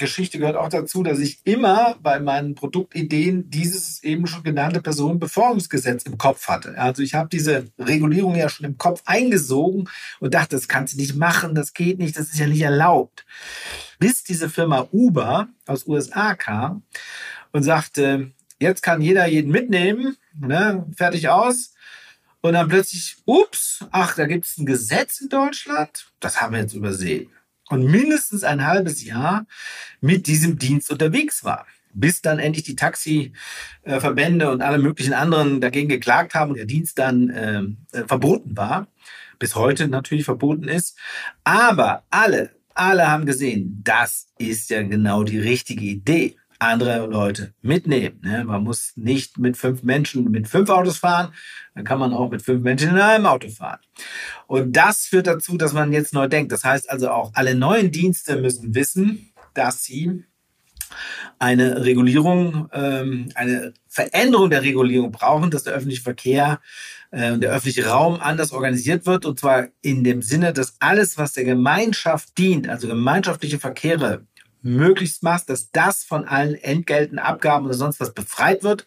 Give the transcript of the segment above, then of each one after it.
Geschichte gehört auch dazu, dass ich immer bei meinen Produktideen dieses eben schon genannte Personenbeförderungsgesetz im Kopf hatte. Also ich habe diese Regulierung ja schon im Kopf eingesogen und dachte, das kannst du nicht machen, das geht nicht, das ist ja nicht erlaubt. Bis diese Firma Uber aus USA kam und sagte, jetzt kann jeder jeden mitnehmen, ne, fertig aus. Und dann plötzlich, ups, ach, da gibt es ein Gesetz in Deutschland, das haben wir jetzt übersehen und mindestens ein halbes Jahr mit diesem Dienst unterwegs war. Bis dann endlich die Taxiverbände und alle möglichen anderen dagegen geklagt haben und der Dienst dann äh, äh, verboten war. Bis heute natürlich verboten ist. Aber alle, alle haben gesehen, das ist ja genau die richtige Idee andere Leute mitnehmen. Ne? Man muss nicht mit fünf Menschen mit fünf Autos fahren, dann kann man auch mit fünf Menschen in einem Auto fahren. Und das führt dazu, dass man jetzt neu denkt. Das heißt also auch, alle neuen Dienste müssen wissen, dass sie eine Regulierung, ähm, eine Veränderung der Regulierung brauchen, dass der öffentliche Verkehr äh, und der öffentliche Raum anders organisiert wird. Und zwar in dem Sinne, dass alles, was der Gemeinschaft dient, also gemeinschaftliche Verkehre, möglichst machst, dass das von allen Entgelten, Abgaben oder sonst was befreit wird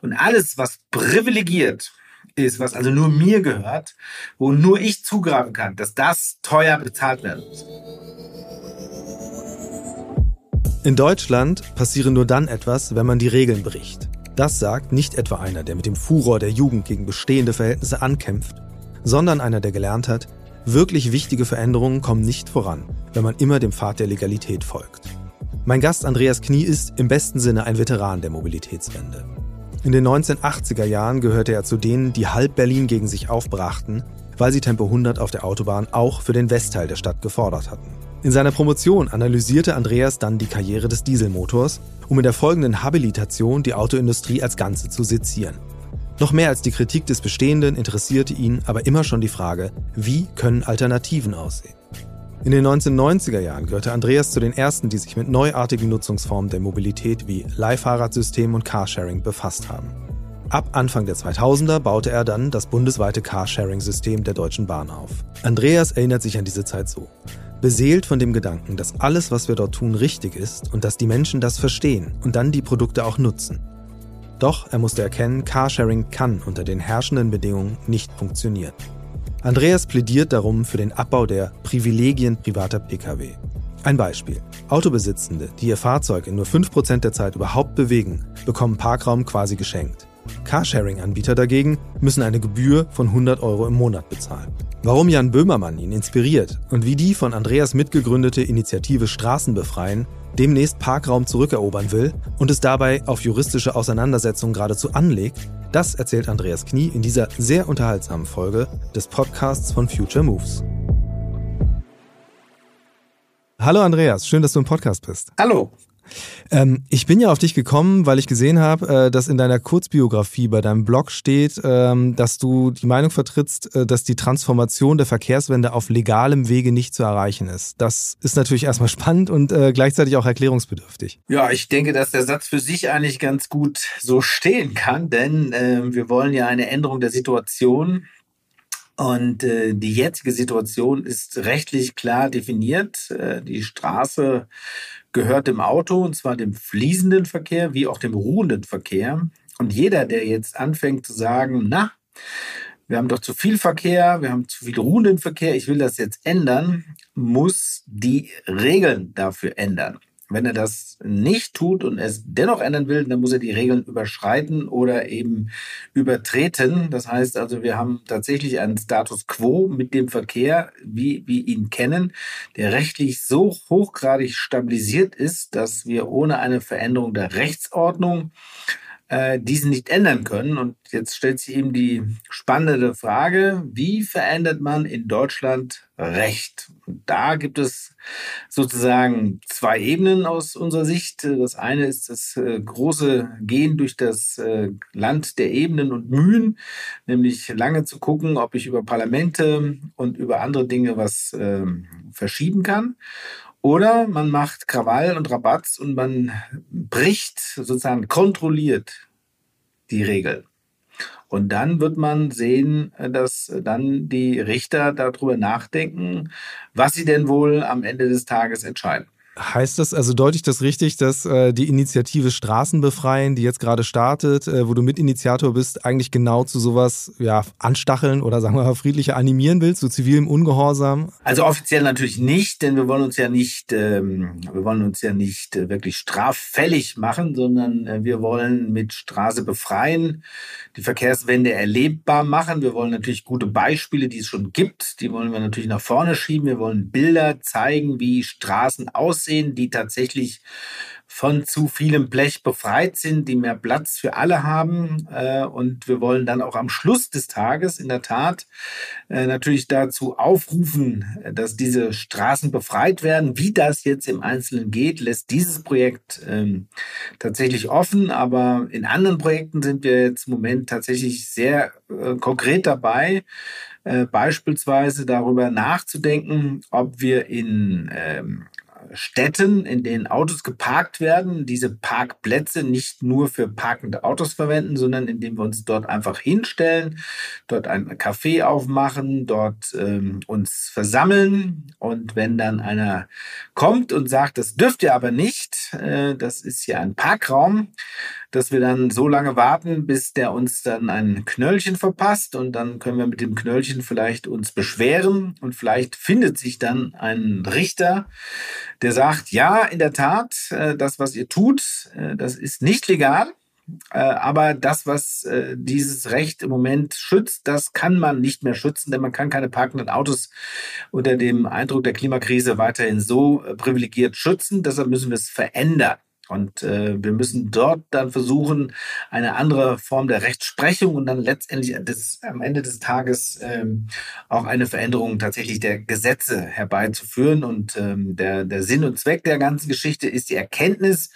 und alles, was privilegiert ist, was also nur mir gehört, wo nur ich zugreifen kann, dass das teuer bezahlt werden muss. In Deutschland passiere nur dann etwas, wenn man die Regeln bricht. Das sagt nicht etwa einer, der mit dem Furor der Jugend gegen bestehende Verhältnisse ankämpft, sondern einer, der gelernt hat, Wirklich wichtige Veränderungen kommen nicht voran, wenn man immer dem Pfad der Legalität folgt. Mein Gast Andreas Knie ist im besten Sinne ein Veteran der Mobilitätswende. In den 1980er Jahren gehörte er zu denen, die halb Berlin gegen sich aufbrachten, weil sie Tempo 100 auf der Autobahn auch für den Westteil der Stadt gefordert hatten. In seiner Promotion analysierte Andreas dann die Karriere des Dieselmotors, um in der folgenden Habilitation die Autoindustrie als Ganze zu sezieren. Noch mehr als die Kritik des Bestehenden interessierte ihn aber immer schon die Frage, wie können Alternativen aussehen? In den 1990er Jahren gehörte Andreas zu den ersten, die sich mit neuartigen Nutzungsformen der Mobilität wie Leihfahrradsystem und Carsharing befasst haben. Ab Anfang der 2000er baute er dann das bundesweite Carsharing-System der Deutschen Bahn auf. Andreas erinnert sich an diese Zeit so. Beseelt von dem Gedanken, dass alles, was wir dort tun, richtig ist und dass die Menschen das verstehen und dann die Produkte auch nutzen. Doch er musste erkennen, Carsharing kann unter den herrschenden Bedingungen nicht funktionieren. Andreas plädiert darum für den Abbau der Privilegien privater Pkw. Ein Beispiel. Autobesitzende, die ihr Fahrzeug in nur 5% der Zeit überhaupt bewegen, bekommen Parkraum quasi geschenkt. Carsharing-Anbieter dagegen müssen eine Gebühr von 100 Euro im Monat bezahlen. Warum Jan Böhmermann ihn inspiriert und wie die von Andreas mitgegründete Initiative Straßen befreien demnächst Parkraum zurückerobern will und es dabei auf juristische Auseinandersetzungen geradezu anlegt, das erzählt Andreas Knie in dieser sehr unterhaltsamen Folge des Podcasts von Future Moves. Hallo Andreas, schön, dass du im Podcast bist. Hallo. Ähm, ich bin ja auf dich gekommen, weil ich gesehen habe, äh, dass in deiner Kurzbiografie bei deinem Blog steht, ähm, dass du die Meinung vertrittst, äh, dass die Transformation der Verkehrswende auf legalem Wege nicht zu erreichen ist. Das ist natürlich erstmal spannend und äh, gleichzeitig auch erklärungsbedürftig. Ja, ich denke, dass der Satz für sich eigentlich ganz gut so stehen kann, denn äh, wir wollen ja eine Änderung der Situation und äh, die jetzige Situation ist rechtlich klar definiert. Äh, die Straße gehört dem Auto, und zwar dem fließenden Verkehr wie auch dem ruhenden Verkehr. Und jeder, der jetzt anfängt zu sagen, na, wir haben doch zu viel Verkehr, wir haben zu viel ruhenden Verkehr, ich will das jetzt ändern, muss die Regeln dafür ändern. Wenn er das nicht tut und es dennoch ändern will, dann muss er die Regeln überschreiten oder eben übertreten. Das heißt also, wir haben tatsächlich einen Status quo mit dem Verkehr, wie wir ihn kennen, der rechtlich so hochgradig stabilisiert ist, dass wir ohne eine Veränderung der Rechtsordnung äh, diesen nicht ändern können. Und jetzt stellt sich eben die spannende Frage, wie verändert man in Deutschland Recht? Und da gibt es sozusagen zwei Ebenen aus unserer Sicht. Das eine ist das äh, große Gehen durch das äh, Land der Ebenen und Mühen, nämlich lange zu gucken, ob ich über Parlamente und über andere Dinge was äh, verschieben kann. Oder man macht Krawall und Rabatz und man bricht sozusagen kontrolliert die Regel. Und dann wird man sehen, dass dann die Richter darüber nachdenken, was sie denn wohl am Ende des Tages entscheiden. Heißt das, also deute ich das richtig, dass äh, die Initiative Straßen befreien, die jetzt gerade startet, äh, wo du Mitinitiator bist, eigentlich genau zu sowas ja, anstacheln oder sagen wir mal friedlicher animieren willst, zu zivilem Ungehorsam? Also offiziell natürlich nicht, denn wir wollen uns ja nicht, ähm, wir wollen uns ja nicht äh, wirklich straffällig machen, sondern äh, wir wollen mit Straße befreien, die Verkehrswende erlebbar machen. Wir wollen natürlich gute Beispiele, die es schon gibt, die wollen wir natürlich nach vorne schieben. Wir wollen Bilder zeigen, wie Straßen aussehen aussehen, die tatsächlich von zu vielem Blech befreit sind, die mehr Platz für alle haben. Äh, und wir wollen dann auch am Schluss des Tages in der Tat äh, natürlich dazu aufrufen, dass diese Straßen befreit werden. Wie das jetzt im Einzelnen geht, lässt dieses Projekt ähm, tatsächlich offen. Aber in anderen Projekten sind wir jetzt im Moment tatsächlich sehr äh, konkret dabei. beispielsweise darüber nachzudenken, ob wir in ähm, Städten, in denen Autos geparkt werden, diese Parkplätze nicht nur für parkende Autos verwenden, sondern indem wir uns dort einfach hinstellen, dort ein Café aufmachen, dort ähm, uns versammeln. Und wenn dann einer kommt und sagt, das dürft ihr aber nicht, äh, das ist hier ein Parkraum, dass wir dann so lange warten, bis der uns dann ein Knöllchen verpasst und dann können wir mit dem Knöllchen vielleicht uns beschweren und vielleicht findet sich dann ein Richter, der sagt, ja, in der Tat, äh, das, was ihr tut, äh, das ist nicht legal. Äh, aber das, was dieses Recht im Moment schützt, das kann man nicht mehr schützen, denn man kann keine parkenden Autos unter dem Eindruck der Klimakrise weiterhin so privilegiert schützen. Deshalb müssen wir es verändern. Und äh, wir müssen dort dann versuchen, eine andere Form der Rechtsprechung und dann letztendlich des, am Ende des Tages ähm, auch eine Veränderung tatsächlich der Gesetze herbeizuführen. Und ähm, der, der Sinn und Zweck der ganzen Geschichte ist die Erkenntnis,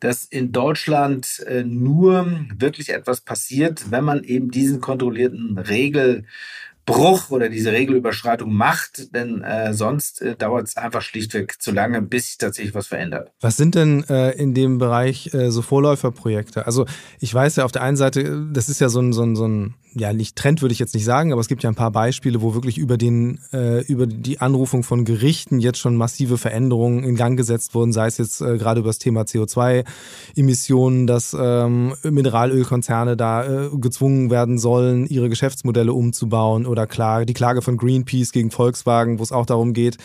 dass in Deutschland äh, nur wirklich etwas passiert, wenn man eben diesen kontrollierten Regel Bruch oder diese Regelüberschreitung macht, denn äh, sonst äh, dauert es einfach schlichtweg zu lange, bis sich tatsächlich was verändert. Was sind denn äh, in dem Bereich äh, so Vorläuferprojekte? Also ich weiß ja auf der einen Seite, das ist ja so ein, so ein, so ein ja, nicht Trend würde ich jetzt nicht sagen, aber es gibt ja ein paar Beispiele, wo wirklich über den, äh, über die Anrufung von Gerichten jetzt schon massive Veränderungen in Gang gesetzt wurden, sei es jetzt äh, gerade über das Thema CO2-Emissionen, dass ähm, Mineralölkonzerne da gezwungen werden sollen, ihre Geschäftsmodelle umzubauen oder klar, die Klage von Greenpeace gegen Volkswagen, wo es auch darum geht,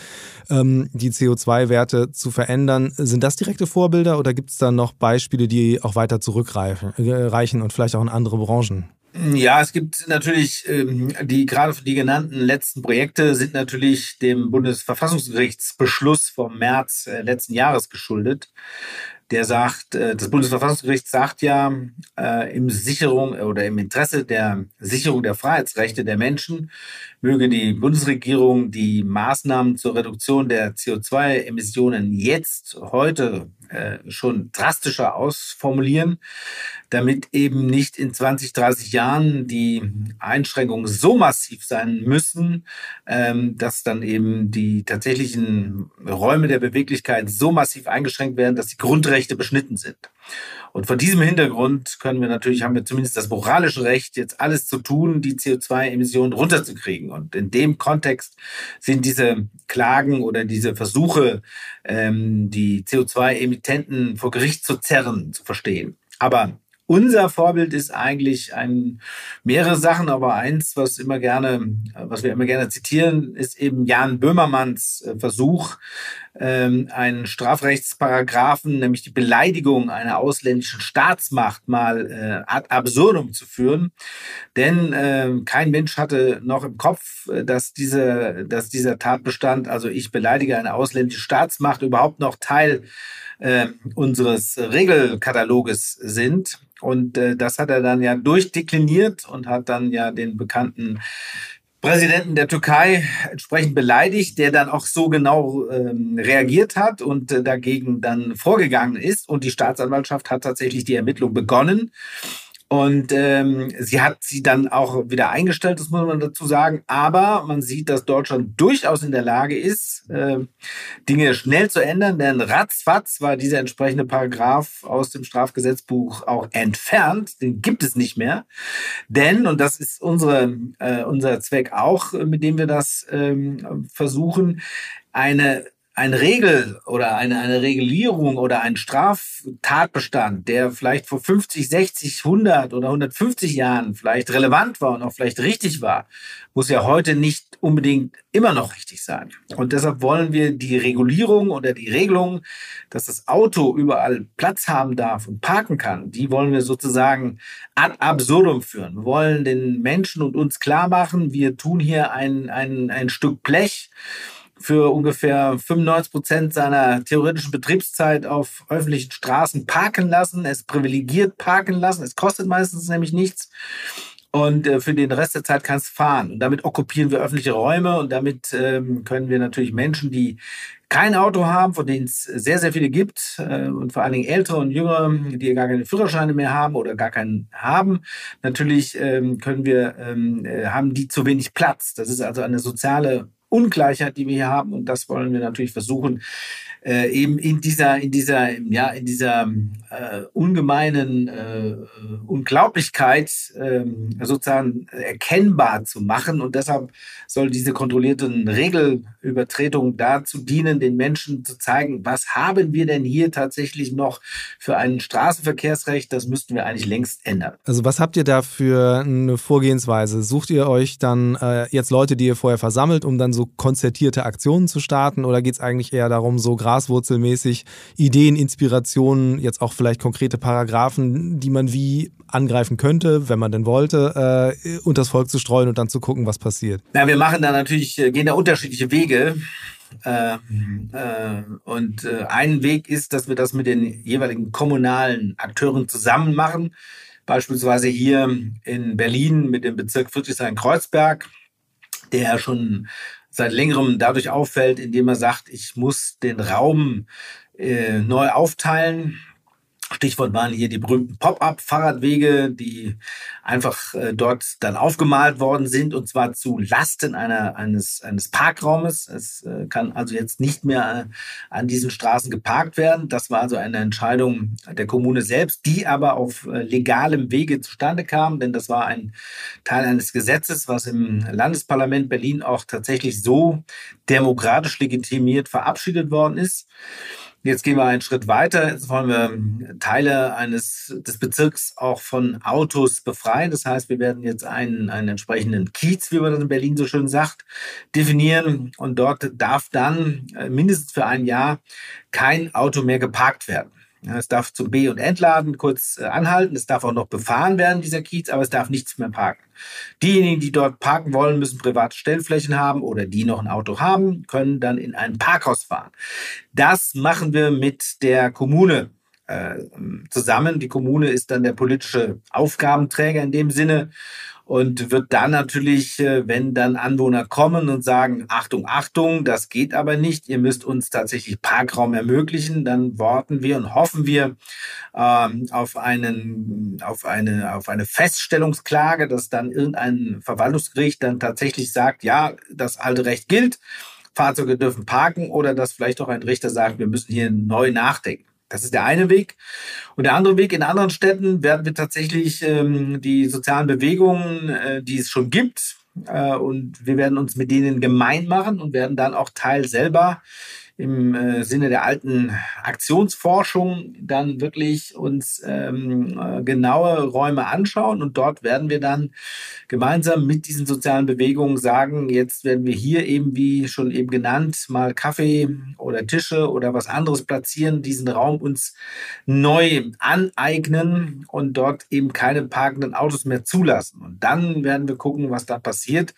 ähm, die CO2-Werte zu verändern. Sind das direkte Vorbilder oder gibt es da noch Beispiele, die auch weiter zurückreichen äh, und vielleicht auch in andere Branchen? Ja, es gibt natürlich ähm, die gerade die genannten letzten Projekte sind natürlich dem Bundesverfassungsgerichtsbeschluss vom März äh, letzten Jahres geschuldet der sagt, äh, das Bundesverfassungsgericht sagt ja, äh, im Sicherung oder im Interesse der Sicherung der Freiheitsrechte der Menschen möge die Bundesregierung die Maßnahmen zur Reduktion der CO2-Emissionen jetzt, heute äh, schon drastischer ausformulieren, damit eben nicht in 20, 30 Jahren die Einschränkungen so massiv sein müssen, ähm, dass dann eben die tatsächlichen Räume der Beweglichkeit so massiv eingeschränkt werden, dass die Grundrechte beschnitten sind. Und von diesem Hintergrund können wir natürlich, haben wir zumindest das moralische Recht, jetzt alles zu tun, die CO2-Emissionen runterzukriegen. Und in dem Kontext sind diese Klagen oder diese Versuche, ähm, die CO2-Emittenten vor Gericht zu zerren, zu verstehen. Aber unser Vorbild ist eigentlich ein, mehrere Sachen, aber eins, was immer gerne, was wir immer gerne zitieren, ist eben Jan Böhmermanns äh, Versuch, ähm, einen Strafrechtsparagraphen, nämlich die Beleidigung einer ausländischen Staatsmacht mal äh, ad absurdum zu führen. Denn äh, kein Mensch hatte noch im Kopf, äh, dass, diese, dass dieser Tatbestand, also ich beleidige eine ausländische Staatsmacht, überhaupt noch Teil äh, unseres Regelkataloges sind. Und äh, das hat er dann ja durchdekliniert und hat dann ja den bekannten Präsidenten der Türkei entsprechend beleidigt, der dann auch so genau ähm, reagiert hat und äh, dagegen dann vorgegangen ist. Und die Staatsanwaltschaft hat tatsächlich die Ermittlung begonnen. Und ähm, sie hat sie dann auch wieder eingestellt, das muss man dazu sagen. Aber man sieht, dass Deutschland durchaus in der Lage ist, äh, Dinge schnell zu ändern, denn ratzfatz war dieser entsprechende Paragraph aus dem Strafgesetzbuch auch entfernt. Den gibt es nicht mehr. Denn, und das ist unsere, äh, unser Zweck auch, mit dem wir das ähm, versuchen, eine eine Regel oder eine, eine Regulierung oder ein Straftatbestand, der vielleicht vor 50, 60, 100 oder 150 Jahren vielleicht relevant war und auch vielleicht richtig war, muss ja heute nicht unbedingt immer noch richtig sein. Und deshalb wollen wir die Regulierung oder die Regelung, dass das Auto überall Platz haben darf und parken kann, die wollen wir sozusagen ad absurdum führen. Wir wollen den Menschen und uns klar machen, wir tun hier ein, ein, ein Stück Blech, für ungefähr 95 Prozent seiner theoretischen Betriebszeit auf öffentlichen Straßen parken lassen, es privilegiert parken lassen. Es kostet meistens nämlich nichts. Und äh, für den Rest der Zeit kannst du fahren. Und damit okkupieren wir öffentliche Räume und damit ähm, können wir natürlich Menschen, die kein Auto haben, von denen es sehr, sehr viele gibt äh, und vor allen Dingen ältere und jüngere, die gar keine Führerscheine mehr haben oder gar keinen haben. Natürlich ähm, können wir, ähm, äh, haben die zu wenig Platz. Das ist also eine soziale Ungleichheit, die wir hier haben. Und das wollen wir natürlich versuchen, äh, eben in dieser, in dieser, ja, in dieser äh, ungemeinen äh, Unglaublichkeit äh, sozusagen erkennbar zu machen. Und deshalb soll diese kontrollierten Regelübertretungen dazu dienen, den Menschen zu zeigen, was haben wir denn hier tatsächlich noch für ein Straßenverkehrsrecht? Das müssten wir eigentlich längst ändern. Also was habt ihr da für eine Vorgehensweise? Sucht ihr euch dann äh, jetzt Leute, die ihr vorher versammelt, um dann so konzertierte Aktionen zu starten? Oder geht es eigentlich eher darum, so graswurzelmäßig Ideen, Inspirationen, jetzt auch vielleicht konkrete Paragraphen, die man wie angreifen könnte, wenn man denn wollte, äh, das Volk zu streuen und dann zu gucken, was passiert? Na, wir machen da natürlich, äh, gehen da unterschiedliche Wege. Äh, äh, und äh, ein Weg ist, dass wir das mit den jeweiligen kommunalen Akteuren zusammen machen. Beispielsweise hier in Berlin mit dem Bezirk Friedrichshain-Kreuzberg, der schon seit längerem dadurch auffällt, indem er sagt, ich muss den Raum äh, neu aufteilen. Stichwort waren hier die berühmten Pop-up-Fahrradwege, die einfach äh, dort dann aufgemalt worden sind und zwar zu Lasten einer, eines, eines Parkraumes. Es äh, kann also jetzt nicht mehr äh, an diesen Straßen geparkt werden. Das war also eine Entscheidung der Kommune selbst, die aber auf äh, legalem Wege zustande kam, denn das war ein Teil eines Gesetzes, was im Landesparlament Berlin auch tatsächlich so demokratisch legitimiert verabschiedet worden ist. Jetzt gehen wir einen Schritt weiter. Jetzt wollen wir Teile eines des Bezirks auch von Autos befreien. Das heißt, wir werden jetzt einen, einen entsprechenden Kiez, wie man das in Berlin so schön sagt, definieren. Und dort darf dann äh, mindestens für ein Jahr kein Auto mehr geparkt werden. Es darf zum B- und Entladen kurz äh, anhalten. Es darf auch noch befahren werden, dieser Kiez, aber es darf nichts mehr parken. Diejenigen, die dort parken wollen, müssen private Stellflächen haben oder die noch ein Auto haben, können dann in ein Parkhaus fahren. Das machen wir mit der Kommune zusammen. Die Kommune ist dann der politische Aufgabenträger in dem Sinne und wird dann natürlich, äh, wenn dann Anwohner kommen und sagen, Achtung, Achtung, das geht aber nicht, ihr müsst uns tatsächlich Parkraum ermöglichen, dann warten wir und hoffen wir ähm, auf, einen, auf, eine, auf eine Feststellungsklage, dass dann irgendein Verwaltungsgericht dann tatsächlich sagt, ja, das alte Recht gilt, Fahrzeuge dürfen parken oder dass vielleicht auch ein Richter sagt, wir müssen hier neu nachdenken. Das ist der eine Weg. Und der andere Weg, in anderen Städten werden wir tatsächlich ähm, die sozialen Bewegungen, äh, die es schon gibt, äh, und wir werden uns mit denen gemein machen und werden dann auch Teil selber im äh, Sinne der alten Aktionsforschung dann wirklich uns ähm, äh, genaue Räume anschauen und dort werden wir dann gemeinsam mit diesen sozialen Bewegungen sagen, jetzt werden wir hier eben, wie schon eben genannt, mal Kaffee oder Tische oder was anderes platzieren, diesen Raum uns neu aneignen und dort eben keine parkenden Autos mehr zulassen. Und dann werden wir gucken, was da passiert.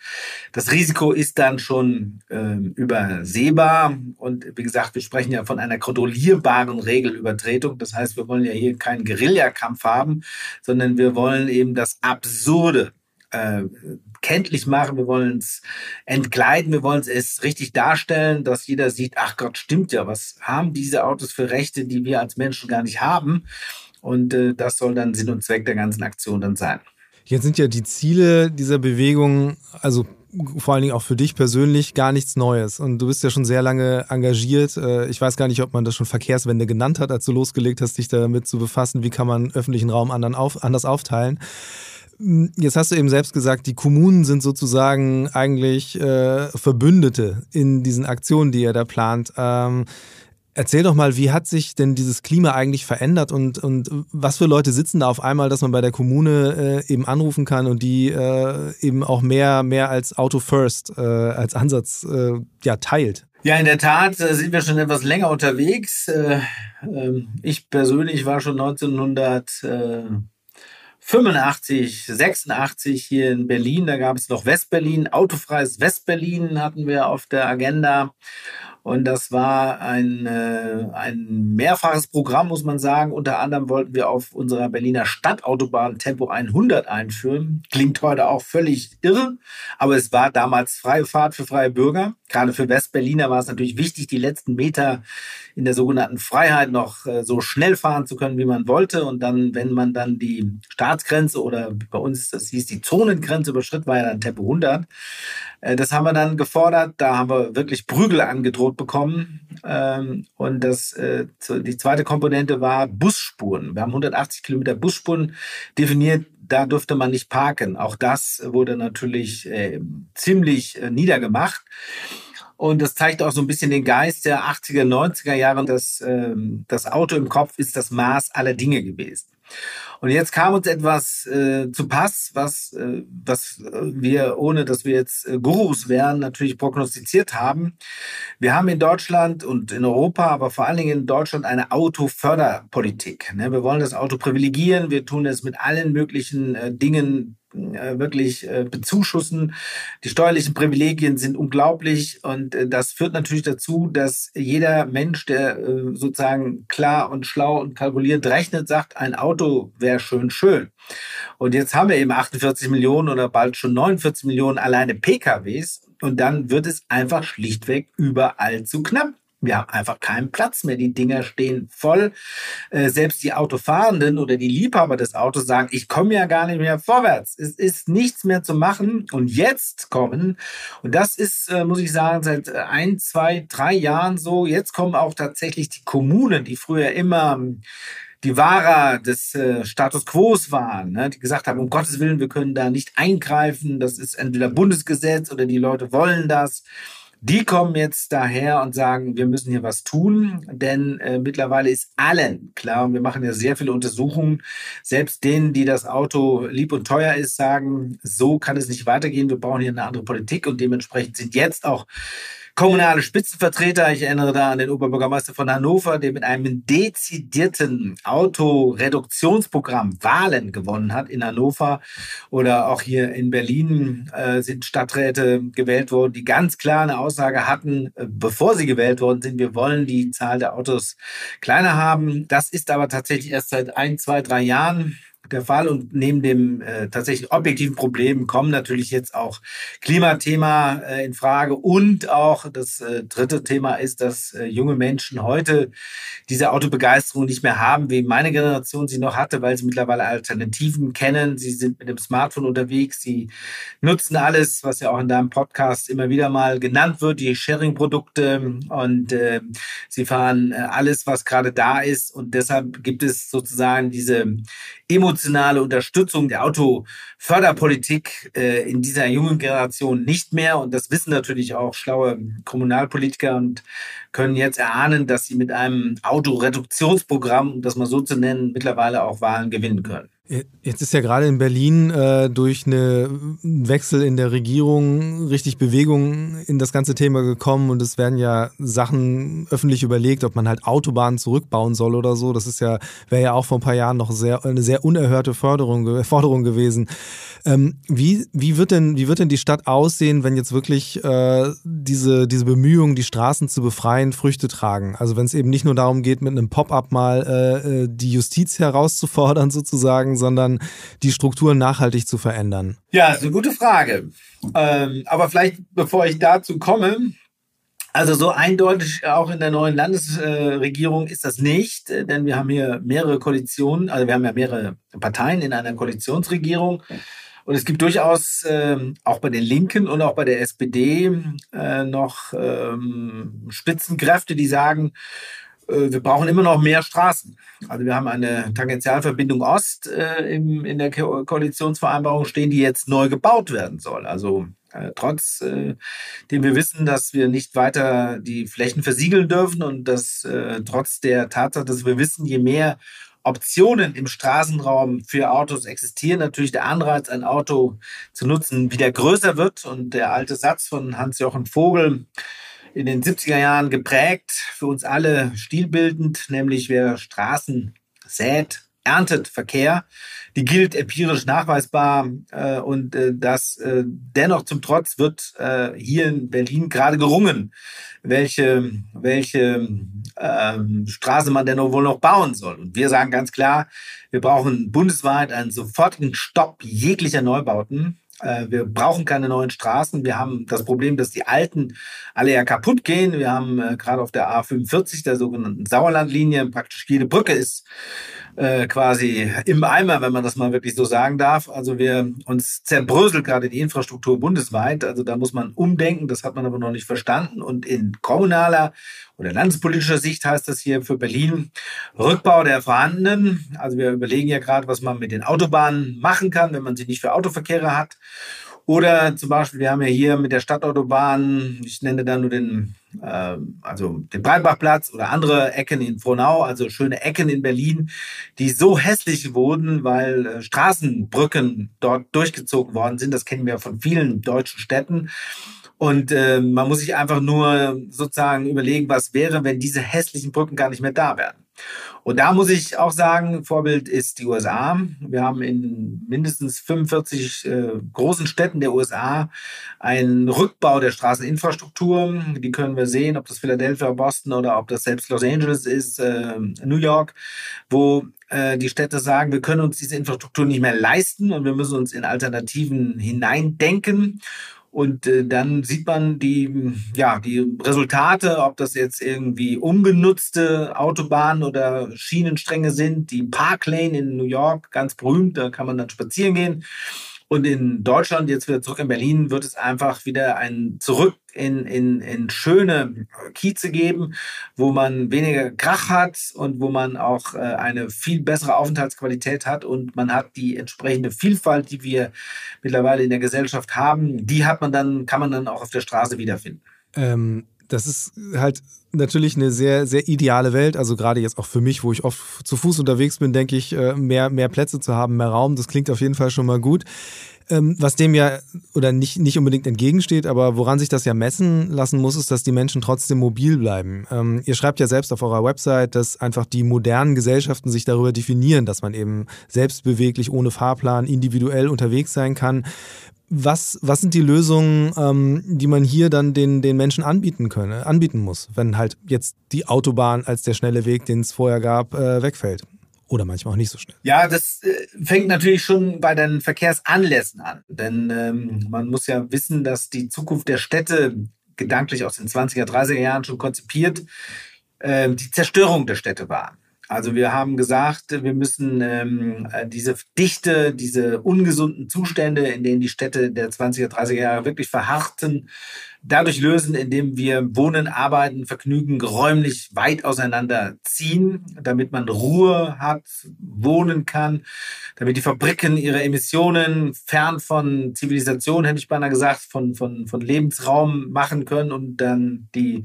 Das Risiko ist dann schon äh, übersehbar und wie gesagt, wir sprechen ja von einer kontrollierbaren Regelübertretung. Das heißt, wir wollen ja hier keinen Guerillakampf haben, sondern wir wollen eben das Absurde äh, kenntlich machen, wir wollen es entkleiden, wir wollen es richtig darstellen, dass jeder sieht, ach Gott, stimmt ja, was haben diese Autos für Rechte, die wir als Menschen gar nicht haben? Und äh, das soll dann Sinn und Zweck der ganzen Aktion dann sein. Jetzt sind ja die Ziele dieser Bewegung, also vor allen Dingen auch für dich persönlich gar nichts Neues. Und du bist ja schon sehr lange engagiert. Äh, ich weiß gar nicht, ob man das schon Verkehrswende genannt hat, als du losgelegt hast, dich damit zu befassen, wie kann man öffentlichen Raum anders aufteilen. Hm, jetzt hast du eben selbst gesagt, die Kommunen sind sozusagen eigentlich äh, Verbündete in diesen Aktionen, die ihr da plant. Ähm, erzähl doch mal, wie hat sich denn dieses Klima eigentlich verändert und, und was für Leute sitzen da auf einmal, dass man bei der Kommune äh, eben anrufen kann und die äh, eben auch mehr, mehr als Auto First äh, als Ansatz äh, ja, teilt? Ja, in der Tat äh, sind wir schon etwas länger unterwegs. Äh, ähm, ich persönlich war schon 1900 85, 86 hier in Berlin. Da gab es noch Westberlin. Autofreies Westberlin hatten wir auf der Agenda. Und das war ein, äh, ein mehrfaches Programm, muss man sagen. Unter anderem wollten wir auf unserer Berliner Stadtautobahn Tempo 100 einführen. Klingt heute auch völlig irre, aber es war damals freie Fahrt für freie Bürger. Gerade für Westberliner war es natürlich wichtig, die letzten Meter in der sogenannten Freiheit noch äh, so schnell fahren zu können, wie man wollte. Und dann, wenn man dann die Staatsgrenze oder bei uns, das hieß die Zonengrenze überschritt, war ja dann Tempo 100. Äh, das haben wir dann gefordert. Da haben wir wirklich Prügel angedroht bekommen. Ähm, und das, äh, die zweite Komponente war Busspuren. Wir haben 180 Kilometer Busspuren definiert. Da durfte man nicht parken. Auch das wurde natürlich äh, ziemlich niedergemacht. Und das zeigt auch so ein bisschen den Geist der 80er, 90er Jahre. Das, ähm, das Auto im Kopf ist das Maß aller Dinge gewesen. Und jetzt kam uns etwas äh, zu Pass, was, äh, was wir, ohne dass wir jetzt äh, Gurus wären, natürlich prognostiziert haben. Wir haben in Deutschland und in Europa, aber vor allen Dingen in Deutschland eine Autoförderpolitik. Ne? Wir wollen das Auto privilegieren. Wir tun es mit allen möglichen äh, Dingen äh, wirklich äh, bezuschussen. Die steuerlichen Privilegien sind unglaublich und äh, das führt natürlich dazu, dass jeder Mensch, der sozusagen klar und schlau und kalkulierend rechnet, sagt, ein Auto wäre schön schön. Und jetzt haben wir eben 48 Millionen oder bald schon 49 Millionen alleine PKWs und dann wird es einfach schlichtweg überall zu knapp. Haben einfach keinen Platz mehr. Die Dinger stehen voll. Äh, selbst die Autofahrenden oder die Liebhaber des Autos sagen, ich komme ja gar nicht mehr vorwärts. Es ist nichts mehr zu machen. Und jetzt kommen, und das ist, äh, muss ich sagen, seit ein, zwei, drei Jahren so, jetzt kommen auch tatsächlich die Kommunen, die früher immer die Wahrer des äh, Status Quo waren, ne, die gesagt haben, um Gottes Willen, wir können da nicht eingreifen, das ist entweder Bundesgesetz oder die Leute wollen das. Die kommen jetzt daher und sagen, wir müssen hier was tun, denn äh, mittlerweile ist allen klar, und wir machen ja sehr viele Untersuchungen, selbst denen, die das Auto lieb und teuer ist, sagen, so kann es nicht weitergehen, wir brauchen hier eine andere Politik und dementsprechend sind jetzt auch kommunale Spitzenvertreter. Ich erinnere da an den Oberbürgermeister von Hannover, der mit einem dezidierten Autoreduktionsprogramm Wahlen gewonnen hat in Hannover. Oder auch hier in Berlin äh, sind Stadträte gewählt worden, die ganz klar eine Aussage hatten, äh, bevor sie gewählt worden sind, wir wollen die Zahl der Autos kleiner haben. Das ist aber tatsächlich erst seit ein, zwei, drei Jahren der Fall. Und neben dem äh, tatsächlich objektiven Problem kommen natürlich jetzt auch Klimathema äh, in Frage. Und auch das äh, dritte Thema ist, dass äh, junge Menschen heute diese Autobegeisterung nicht mehr haben, wie meine Generation sie noch hatte, weil sie mittlerweile Alternativen kennen. Sie sind mit dem Smartphone unterwegs. Sie nutzen alles, was ja auch in deinem Podcast immer wieder mal genannt wird, die Sharing-Produkte. Und äh, sie fahren äh, alles, was gerade da ist. Und deshalb gibt es sozusagen diese emotionale Unterstützung der Autoförderpolitik äh, in dieser jungen Generation nicht mehr. Und das wissen natürlich auch schlaue Kommunalpolitiker und können jetzt erahnen, dass sie mit einem Autoreduktionsprogramm, um das mal so zu nennen, mittlerweile auch Wahlen gewinnen können. Jetzt ist ja gerade in Berlin äh, durch einen Wechsel in der Regierung richtig Bewegung in das ganze Thema gekommen und es werden ja Sachen öffentlich überlegt, ob man halt Autobahnen zurückbauen soll oder so. Das ist ja wäre ja auch vor ein paar Jahren noch sehr eine sehr unerhörte Förderung, Forderung gewesen. Ähm, wie wie wird denn wie wird denn die Stadt aussehen, wenn jetzt wirklich äh, diese diese Bemühungen, die Straßen zu befreien, Früchte tragen? Also wenn es eben nicht nur darum geht, mit einem Pop-up mal äh, äh die Justiz herauszufordern sozusagen sondern die Strukturen nachhaltig zu verändern? Ja, ist eine gute Frage. Ähm, aber vielleicht, bevor ich dazu komme, also so eindeutig auch in der neuen Landesregierung ist das nicht, denn wir haben hier mehrere Koalitionen, also wir haben ja mehrere Parteien in einer Koalitionsregierung. Und es gibt durchaus äh, auch bei den Linken und auch bei der SPD äh, noch ähm, Spitzenkräfte, die sagen, wir brauchen immer noch mehr Straßen. Also wir haben eine Tangentialverbindung Ost äh, im, in der Ko Koalitionsvereinbarung stehen, die jetzt neu gebaut werden soll. Also äh, trotz äh, dem wir wissen, dass wir nicht weiter die Flächen versiegeln dürfen und dass äh, trotz der Tatsache, dass wir wissen, je mehr Optionen im Straßenraum für Autos existieren, natürlich der Anreiz, ein Auto zu nutzen, wieder größer wird. Und der alte Satz von Hans-Jochen Vogel, in den 70er Jahren geprägt, für uns alle stilbildend, nämlich wer Straßen sät, erntet Verkehr. Die gilt empirisch nachweisbar äh, und äh, das äh, dennoch zum Trotz wird äh, hier in Berlin gerade gerungen, welche, welche ähm, Straße man denn wohl noch bauen soll. Und wir sagen ganz klar, wir brauchen bundesweit einen sofortigen Stopp jeglicher Neubauten wir brauchen keine neuen Straßen. Wir haben das Problem, dass die alten alle ja kaputt gehen. Wir haben äh, gerade auf der A45, der sogenannten Sauerlandlinie, praktisch jede Brücke ist äh, quasi im Eimer, wenn man das mal wirklich so sagen darf. Also wir uns zerbröselt gerade die Infrastruktur bundesweit. Also da muss man umdenken. Das hat man aber noch nicht verstanden. Und in kommunaler oder landespolitischer Sicht heißt das hier für Berlin Rückbau der vorhandenen. Also wir überlegen ja gerade, was man mit den Autobahnen machen kann, wenn man sie nicht für Autoverkehre hat. Oder zum Beispiel, wir haben ja hier mit der Stadtautobahn, ich nenne da nur den, äh, also den Breitbachplatz oder andere Ecken in Frohnau, also schöne Ecken in Berlin, die so hässlich wurden, weil äh, Straßenbrücken dort durchgezogen worden sind. Das kennen wir von vielen deutschen Städten. Und äh, man muss sich einfach nur sozusagen überlegen, was wäre, wenn diese hässlichen Brücken gar nicht mehr da wären. Und da muss ich auch sagen, Vorbild ist die USA. Wir haben in mindestens 45 äh, großen Städten der USA einen Rückbau der Straßeninfrastruktur. Die können wir sehen, ob das Philadelphia, Boston oder ob das selbst Los Angeles ist, äh, New York, wo äh, die Städte sagen, wir können uns diese Infrastruktur nicht mehr leisten und wir müssen uns in Alternativen hineindenken. Und äh, dann sieht man die, ja, die Resultate, ob das jetzt irgendwie umgenutzte Autobahnen oder Schienenstränge sind. Die Parklane in New York, ganz berühmt, da kann man dann spazieren gehen. Und in Deutschland, jetzt wieder zurück in Berlin, wird es einfach wieder ein Zurück in, in, in schöne Kieze geben, wo man weniger Krach hat und wo man auch äh, eine viel bessere Aufenthaltsqualität hat und man hat die entsprechende Vielfalt, die wir mittlerweile in der Gesellschaft haben, die hat man dann, kann man dann auch auf der Straße wiederfinden. Ähm das ist halt natürlich eine sehr, sehr ideale Welt. Also gerade jetzt auch für mich, wo ich oft zu Fuß unterwegs bin, denke ich, äh, mehr, mehr Plätze zu haben, mehr Raum, das klingt auf jeden Fall schon mal gut. Ähm, was dem ja oder nicht, nicht unbedingt entgegensteht, aber woran sich das ja messen lassen muss, ist, dass die Menschen trotzdem mobil bleiben. Ähm, ihr schreibt ja selbst auf eurer Website, dass einfach die modernen Gesellschaften sich darüber definieren, dass man eben selbstbeweglich, ohne Fahrplan, individuell unterwegs sein kann. Was, was sind die Lösungen, ähm, die man hier dann den, den Menschen anbieten könne, anbieten muss, wenn halt jetzt die Autobahn als der schnelle Weg, den es vorher gab, äh, wegfällt? Oder manchmal auch nicht so schnell. Ja, das äh, fängt natürlich schon bei den Verkehrsanlässen an. Denn ähm, man muss ja wissen, dass die Zukunft der Städte gedanklich aus den 20er, 30er Jahren schon konzipiert, äh, die Zerstörung der Städte war. Also wir haben gesagt, wir müssen ähm, diese Dichte, diese ungesunden Zustände, in denen die Städte der 20er, 30er Jahre wirklich verharrten, dadurch lösen, indem wir Wohnen, Arbeiten, Vergnügen räumlich weit auseinander ziehen, damit man Ruhe hat, wohnen kann, damit die Fabriken ihre Emissionen fern von Zivilisation, hätte ich beinahe gesagt, von, von, von Lebensraum machen können und dann die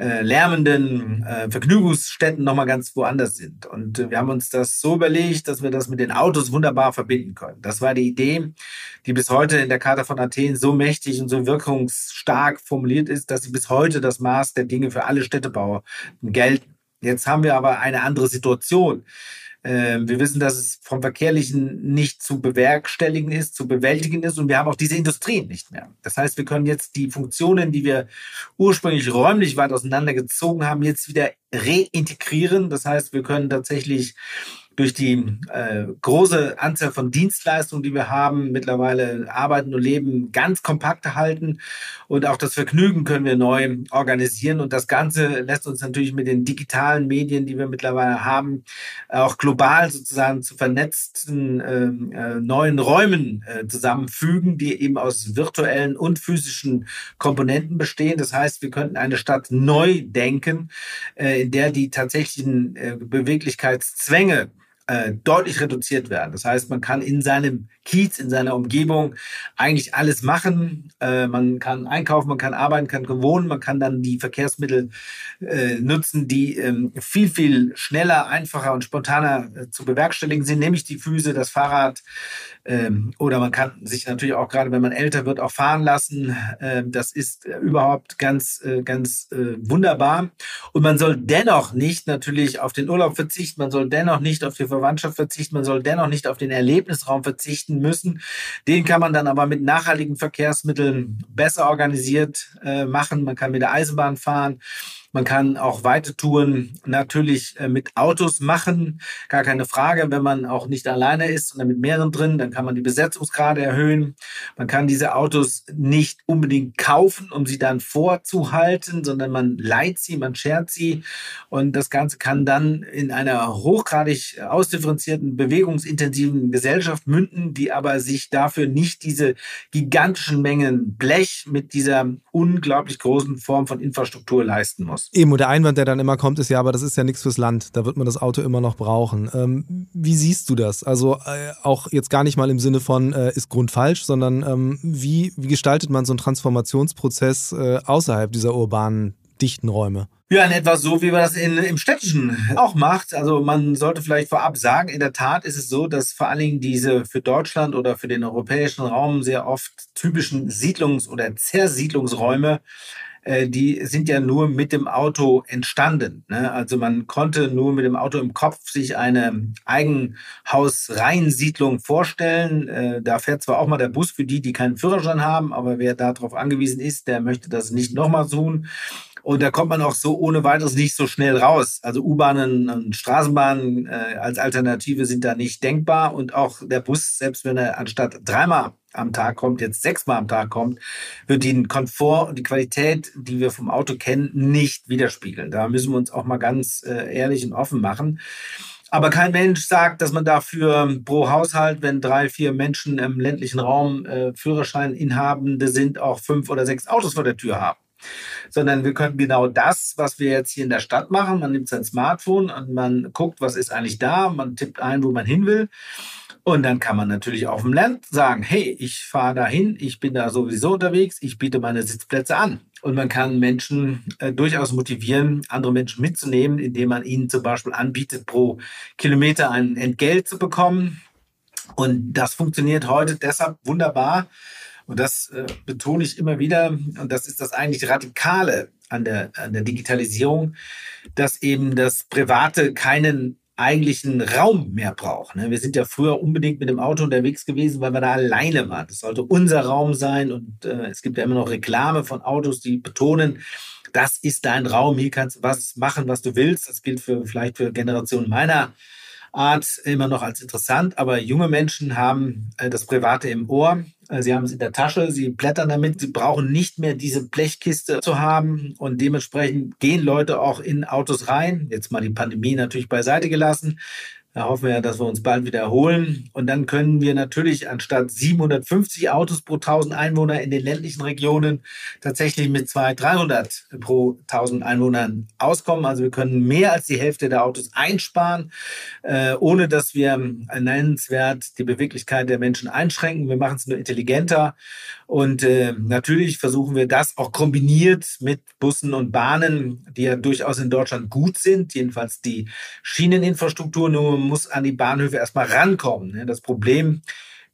äh, lärmenden äh, Vergnügungsstätten nochmal ganz woanders sind. Und äh, wir haben uns das so überlegt, dass wir das mit den Autos wunderbar verbinden können. Das war die Idee, die bis heute in der Charta von Athen so mächtig und so wirkungsstark formuliert ist, dass sie bis heute das Maß der Dinge für alle Städtebauer gelten. Jetzt haben wir aber eine andere Situation. Ähm, wir wissen, dass es vom Verkehrlichen nicht zu bewerkstelligen ist, zu bewältigen ist und wir haben auch diese Industrien nicht mehr. Das heißt, wir können jetzt die Funktionen, die wir ursprünglich räumlich weit auseinandergezogen haben, jetzt wieder reintegrieren. Das heißt, wir können tatsächlich durch die äh, große Anzahl von Dienstleistungen, die wir haben, mittlerweile arbeiten und leben ganz kompakt halten. Und auch das Vergnügen können wir neu organisieren. Und das Ganze lässt uns natürlich mit den digitalen Medien, die wir mittlerweile haben, auch global sozusagen zu vernetzten äh, äh, neuen Räumen äh, zusammenfügen, die eben aus virtuellen und physischen Komponenten bestehen. Das heißt, wir könnten eine Stadt neu denken, äh, in der die tatsächlichen äh, Beweglichkeitszwänge äh, deutlich reduziert werden. Das heißt, man kann in seinem Kiez, in seiner Umgebung eigentlich alles machen. Äh, man kann einkaufen, man kann arbeiten, kann wohnen, man kann dann die Verkehrsmittel äh, nutzen, die ähm, viel, viel schneller, einfacher und spontaner äh, zu bewerkstelligen sind, nämlich die Füße, das Fahrrad. Ähm, oder man kann sich natürlich auch gerade, wenn man älter wird, auch fahren lassen. Ähm, das ist äh, überhaupt ganz, äh, ganz wunderbar. Und man soll dennoch nicht natürlich auf den Urlaub verzichten, man soll dennoch nicht auf die Verwandtschaft verzichten, man soll dennoch nicht auf den Erlebnisraum verzichten müssen. Den kann man dann aber mit nachhaltigen Verkehrsmitteln besser organisiert äh, machen. Man kann mit der Eisenbahn fahren. Man kann auch weite Touren natürlich äh, mit Autos machen, gar keine Frage. Wenn man auch nicht alleine ist, sondern mit mehreren drin, dann kann man die Besetzungsgrade erhöhen. Man kann diese Autos nicht unbedingt kaufen, um sie dann vorzuhalten, sondern man leiht sie, man schert sie. Und das Ganze kann dann in einer hochgradig ausdifferenzierten, bewegungsintensiven Gesellschaft münden, die aber sich dafür nicht diese gigantischen Mengen Blech mit dieser unglaublich großen Form von Infrastruktur leisten muss. Eben, und der Einwand, der dann immer kommt, ist ja, aber das ist ja nichts fürs Land. Da wird man das Auto immer noch brauchen. Ähm, wie siehst du das? Also äh, auch jetzt gar nicht mal im Sinne von, äh, ist Grund falsch, sondern ähm, wie, wie gestaltet man so einen Transformationsprozess äh, außerhalb dieser urbanen, dichten Räume? Ja, in etwa so, wie man das in, im Städtischen auch macht. Also man sollte vielleicht vorab sagen, in der Tat ist es so, dass vor allen Dingen diese für Deutschland oder für den europäischen Raum sehr oft typischen Siedlungs- oder Zersiedlungsräume äh, die sind ja nur mit dem Auto entstanden. Ne? Also man konnte nur mit dem Auto im Kopf sich eine Eigenhausreihensiedlung vorstellen. Äh, da fährt zwar auch mal der Bus für die, die keinen Führerschein haben, aber wer darauf angewiesen ist, der möchte das nicht nochmal tun. Und da kommt man auch so ohne weiteres nicht so schnell raus. Also U-Bahnen und Straßenbahnen äh, als Alternative sind da nicht denkbar. Und auch der Bus, selbst wenn er anstatt dreimal am Tag kommt, jetzt sechsmal am Tag kommt, wird den Komfort und die Qualität, die wir vom Auto kennen, nicht widerspiegeln. Da müssen wir uns auch mal ganz äh, ehrlich und offen machen. Aber kein Mensch sagt, dass man dafür pro Haushalt, wenn drei, vier Menschen im ländlichen Raum äh, Führerschein inhabende sind, auch fünf oder sechs Autos vor der Tür haben. Sondern wir können genau das, was wir jetzt hier in der Stadt machen. Man nimmt sein Smartphone und man guckt, was ist eigentlich da. Man tippt ein, wo man hin will. Und dann kann man natürlich auf dem Land sagen, hey, ich fahre dahin, ich bin da sowieso unterwegs, ich biete meine Sitzplätze an. Und man kann Menschen äh, durchaus motivieren, andere Menschen mitzunehmen, indem man ihnen zum Beispiel anbietet, pro Kilometer ein Entgelt zu bekommen. Und das funktioniert heute deshalb wunderbar. Und das äh, betone ich immer wieder. Und das ist das eigentlich Radikale an der, an der Digitalisierung, dass eben das Private keinen eigentlichen Raum mehr braucht. Ne? Wir sind ja früher unbedingt mit dem Auto unterwegs gewesen, weil wir da alleine waren. Das sollte unser Raum sein und äh, es gibt ja immer noch Reklame von Autos, die betonen, das ist dein Raum, hier kannst du was machen, was du willst. Das gilt für vielleicht für Generationen meiner Art immer noch als interessant, aber junge Menschen haben äh, das Private im Ohr, äh, sie haben es in der Tasche, sie blättern damit, sie brauchen nicht mehr diese Blechkiste zu haben und dementsprechend gehen Leute auch in Autos rein. Jetzt mal die Pandemie natürlich beiseite gelassen Da hoffen wir ja, dass wir uns bald wiederholen. Und dann können wir natürlich anstatt 750 Autos pro 1000 Einwohner in den ländlichen Regionen tatsächlich mit 200, 300 pro 1000 Einwohnern auskommen. Also wir können mehr als die Hälfte der Autos einsparen, äh, ohne dass wir nennenswert die Beweglichkeit der Menschen einschränken. Wir machen es nur intelligenter. Und äh, natürlich versuchen wir das auch kombiniert mit Bussen und Bahnen, die ja durchaus in Deutschland gut sind, jedenfalls die Schieneninfrastruktur. Nur muss an die Bahnhöfe erstmal rankommen. Ne? Das Problem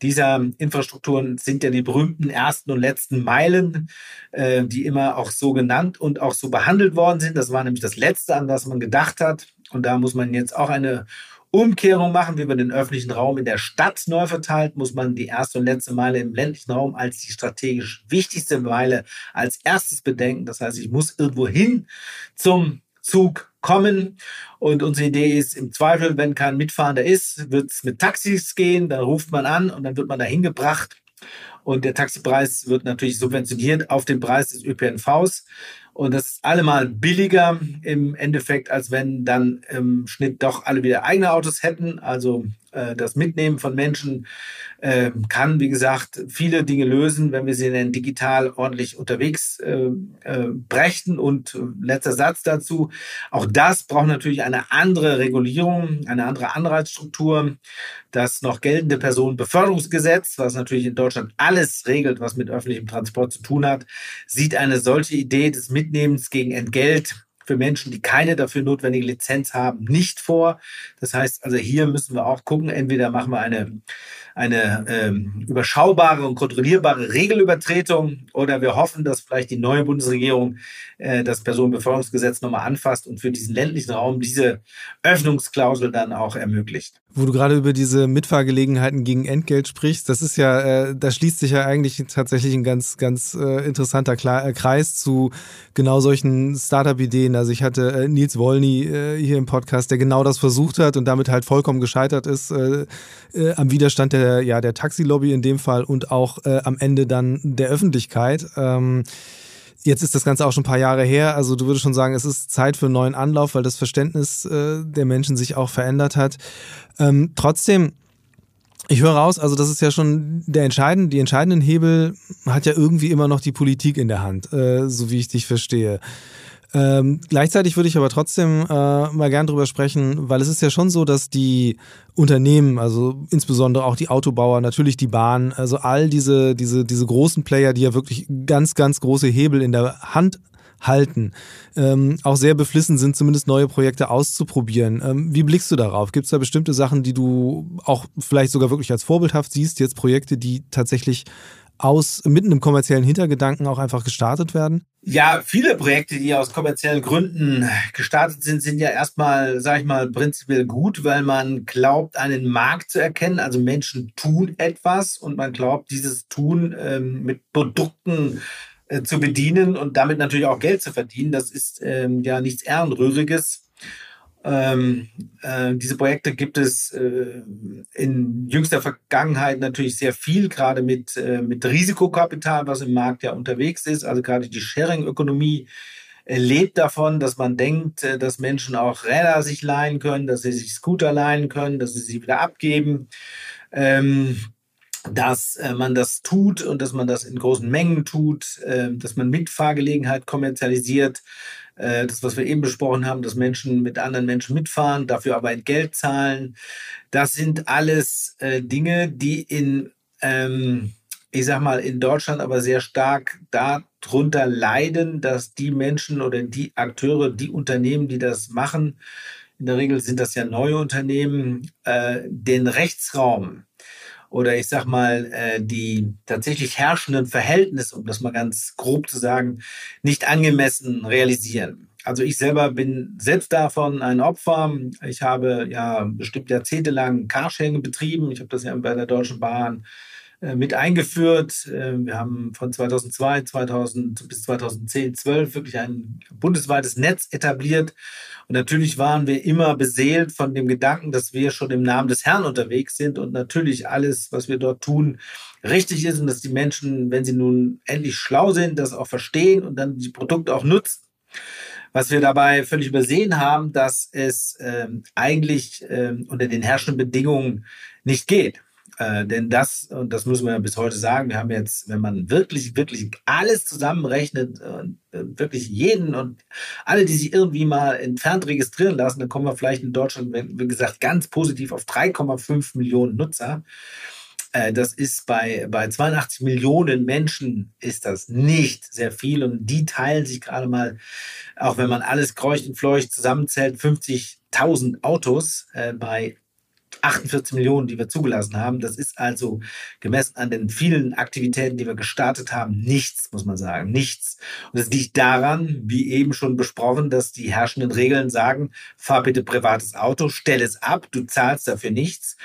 dieser Infrastrukturen sind ja die berühmten ersten und letzten Meilen, äh, die immer auch so genannt und auch so behandelt worden sind. Das war nämlich das Letzte, an das man gedacht hat. Und da muss man jetzt auch eine Umkehrung machen, wie man den öffentlichen Raum in der Stadt neu verteilt, muss man die erste und letzte Meile im ländlichen Raum als die strategisch wichtigste Meile als erstes bedenken. Das heißt, ich muss irgendwo hin zum Zug kommen. Und unsere Idee ist im Zweifel, wenn kein Mitfahrender ist, wird es mit Taxis gehen. Dann ruft man an und dann wird man dahin gebracht. Und der Taxipreis wird natürlich subventioniert auf den Preis des ÖPNVs. Und das ist allemal billiger im Endeffekt, als wenn dann im Schnitt doch alle wieder eigene Autos hätten. Also das Mitnehmen von Menschen äh, kann, wie gesagt, viele Dinge lösen, wenn wir sie dann digital ordentlich unterwegs äh, äh, brächten. Und äh, letzter Satz dazu, auch das braucht natürlich eine andere Regulierung, eine andere Anreizstruktur. Das noch geltende Personenbeförderungsgesetz, was natürlich in Deutschland alles regelt, was mit öffentlichem Transport zu tun hat, sieht eine solche Idee des Mitnehmens gegen Entgelt für Menschen, die keine dafür notwendige Lizenz haben, nicht vor. Das heißt, also hier müssen wir auch gucken, entweder machen wir eine, eine ähm, überschaubare und kontrollierbare Regelübertretung oder wir hoffen, dass vielleicht die neue Bundesregierung äh, das Personenbeförderungsgesetz nochmal anfasst und für diesen ländlichen Raum diese Öffnungsklausel dann auch ermöglicht. Wo du gerade über diese Mitfahrgelegenheiten gegen Entgelt sprichst, das ist ja, äh, da schließt sich ja eigentlich tatsächlich ein ganz, ganz äh, interessanter Kla äh, Kreis zu genau solchen Startup-Ideen. Also ich hatte äh, Nils Wolny äh, hier im Podcast, der genau das versucht hat und damit halt vollkommen gescheitert ist äh, äh, am Widerstand der, ja, der Taxilobby in dem Fall und auch äh, am Ende dann der Öffentlichkeit. Ähm, Jetzt ist das Ganze auch schon ein paar Jahre her. Also du würdest schon sagen, es ist Zeit für einen neuen Anlauf, weil das Verständnis äh, der Menschen sich auch verändert hat. Ähm, trotzdem, ich höre raus, also das ist ja schon der entscheidende, die entscheidenden Hebel hat ja irgendwie immer noch die Politik in der Hand, äh, so wie ich dich verstehe. Ähm, gleichzeitig würde ich aber trotzdem äh, mal gern drüber sprechen, weil es ist ja schon so, dass die Unternehmen, also insbesondere auch die Autobauer, natürlich die Bahn, also all diese, diese, diese großen Player, die ja wirklich ganz, ganz große Hebel in der Hand halten, ähm, auch sehr beflissen sind, zumindest neue Projekte auszuprobieren. Ähm, wie blickst du darauf? Gibt es da bestimmte Sachen, die du auch vielleicht sogar wirklich als vorbildhaft siehst, jetzt Projekte, die tatsächlich aus mitten im kommerziellen Hintergedanken auch einfach gestartet werden? Ja, viele Projekte, die aus kommerziellen Gründen gestartet sind, sind ja erstmal, sage ich mal, prinzipiell gut, weil man glaubt, einen Markt zu erkennen. Also Menschen tun etwas und man glaubt, dieses Tun ähm, mit Produkten äh, zu bedienen und damit natürlich auch Geld zu verdienen. Das ist ähm, ja nichts Ehrenrühriges. Ähm, äh, diese Projekte gibt es äh, in jüngster Vergangenheit natürlich sehr viel, gerade mit, äh, mit Risikokapital, was im Markt ja unterwegs ist. Also gerade die Sharing-Ökonomie äh, lebt davon, dass man denkt, äh, dass Menschen auch Räder sich leihen können, dass sie sich Scooter leihen können, dass sie sie wieder abgeben. Ähm, dass äh, man das tut und dass man das in großen Mengen tut, dass man Mitfahrgelegenheit kommerzialisiert, das, was wir eben besprochen haben, dass Menschen mit anderen Menschen mitfahren, dafür aber Entgelt zahlen. Das sind alles äh, Dinge, die in, ähm, ich sag mal, in Deutschland aber sehr stark darunter leiden, dass die Menschen oder die Akteure, die Unternehmen, die das machen, in der Regel sind das ja neue Unternehmen, äh, den Rechtsraum oder ich sag mal, äh, die tatsächlich herrschenden Verhältnisse, um das mal ganz grob zu sagen, nicht angemessen realisieren. Also ich selber bin selbst davon ein Opfer. Ich habe ja bestimmt jahrzehntelang Carsharing betrieben. Ich habe das ja bei der Deutschen Bahn mit eingeführt. Äh, wir haben von 2002 2000 bis 2010, 12 wirklich ein bundesweites Netz etabliert. Und natürlich waren wir immer beseelt von dem Gedanken, dass wir schon im Namen des Herrn unterwegs sind und natürlich alles, was wir dort tun, richtig ist und dass die Menschen, wenn sie nun endlich schlau sind, das auch verstehen und dann die Produkte auch nutzen. Was wir dabei völlig übersehen haben, dass es ähm, eigentlich ähm, unter den herrschenden Bedingungen nicht geht. Äh, denn das, und das müssen wir ja bis heute sagen, wir haben jetzt, wenn man wirklich, wirklich alles zusammenrechnet, äh, wirklich jeden und alle, die sich irgendwie mal entfernt registrieren lassen, dann kommen wir vielleicht in Deutschland, wie gesagt, ganz positiv auf 3,5 Millionen Nutzer. Äh, das ist bei, bei 82 Millionen Menschen ist das nicht sehr viel und die teilen sich gerade mal, auch wenn man alles kreucht und fleucht zusammenzählt, 50.000 Autos äh, bei 48 Millionen, die wir zugelassen haben. Das ist also gemessen an den vielen Aktivitäten, die wir gestartet haben, nichts, muss man sagen, nichts. Und es liegt daran, wie eben schon besprochen, dass die herrschenden Regeln sagen, fahr bitte privates Auto, stell es ab, du zahlst dafür nichts.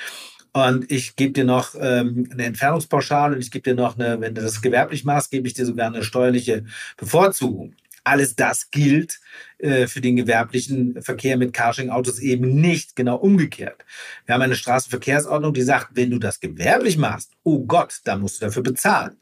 Und ich gebe dir noch ähm, eine Entfernungspauschale und ich gebe dir noch eine, wenn du das gewerblich machst, gebe ich dir sogar eine steuerliche Bevorzugung. Alles das gilt äh, für den gewerblichen Verkehr mit Carsharing-Autos eben nicht, genau umgekehrt. Wir haben eine Straßenverkehrsordnung, die sagt, wenn du das gewerblich machst, oh Gott, da musst du dafür bezahlen.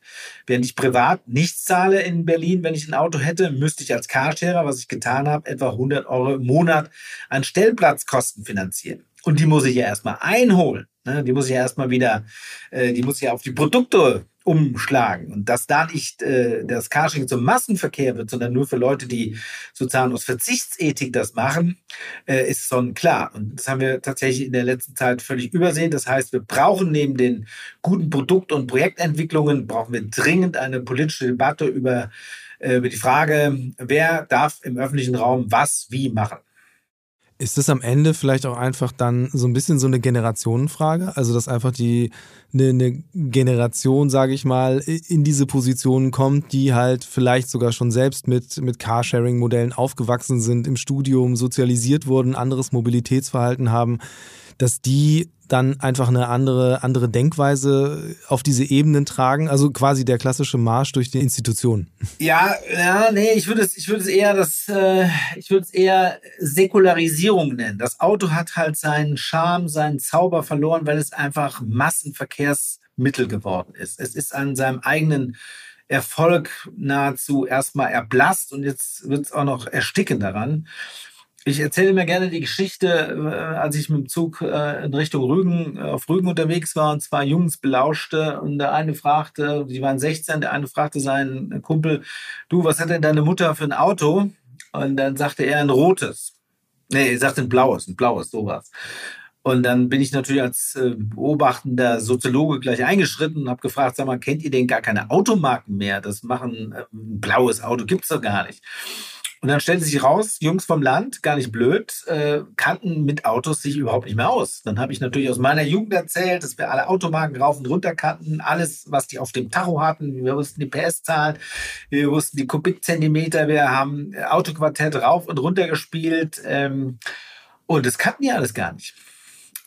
Während ich privat nichts zahle in Berlin, wenn ich ein Auto hätte, müsste ich als Carsharer, was ich getan habe, etwa 100 Euro im Monat an Stellplatzkosten finanzieren. Und die muss ich ja erstmal einholen. Ne? Die muss ich ja erstmal wieder, äh, die muss ich ja auf die Produkte umschlagen. Und dass da nicht äh, das Carsharing zum Massenverkehr wird, sondern nur für Leute, die sozusagen aus Verzichtsethik das machen, äh, ist schon klar. Und das haben wir tatsächlich in der letzten Zeit völlig übersehen. Das heißt, wir brauchen neben den guten Produkt- und Projektentwicklungen, brauchen wir dringend eine politische Debatte über, äh, über die Frage, wer darf im öffentlichen Raum was wie machen. Ist das am Ende vielleicht auch einfach dann so ein bisschen so eine Generationenfrage? Also, dass einfach die eine, eine Generation, sage ich mal, in diese Position kommt, die halt vielleicht sogar schon selbst mit, mit Carsharing-Modellen aufgewachsen sind, im Studium sozialisiert wurden, anderes Mobilitätsverhalten haben, dass die dann einfach eine andere, andere Denkweise auf diese Ebenen tragen? Also quasi der klassische Marsch durch die Institution. Ja, ja, nee, ich würde es, ich würde es eher das, äh, ich würde es eher Säkularisierung nennen. Das Auto hat halt seinen Charme, seinen Zauber verloren, weil es einfach Massenverkehrsmittel geworden ist. Es ist an seinem eigenen Erfolg nahezu erstmal erblasst und jetzt wird es auch noch ersticken daran. Ich erzähle mir gerne die Geschichte, äh, als ich mit dem Zug äh, in Richtung Rügen, äh, auf Rügen unterwegs war und zwei Jungs belauschte und der eine fragte, die waren 16, der eine fragte seinen Kumpel, du, was hat denn deine Mutter für ein Auto? Und dann sagte er ein rotes. Nee, er sagte ein blaues, ein blaues, sowas. Und dann bin ich natürlich als beobachtender Soziologe gleich eingeschritten und habe gefragt, sag mal, kennt ihr denn gar keine Automarken mehr? Das machen ein blaues Auto, gibt's doch gar nicht. Und dann stellte sich raus, Jungs vom Land, gar nicht blöd, äh, kannten mit Autos sich überhaupt nicht mehr aus. Dann habe ich natürlich aus meiner Jugend erzählt, dass wir alle Automarken rauf und runter kannten, alles, was die auf dem Tacho hatten. Wir wussten die PS-Zahlen, wir wussten die Kubikzentimeter, wir haben Autoquartett rauf und runter gespielt. Ähm, und das kannten die alles gar nicht.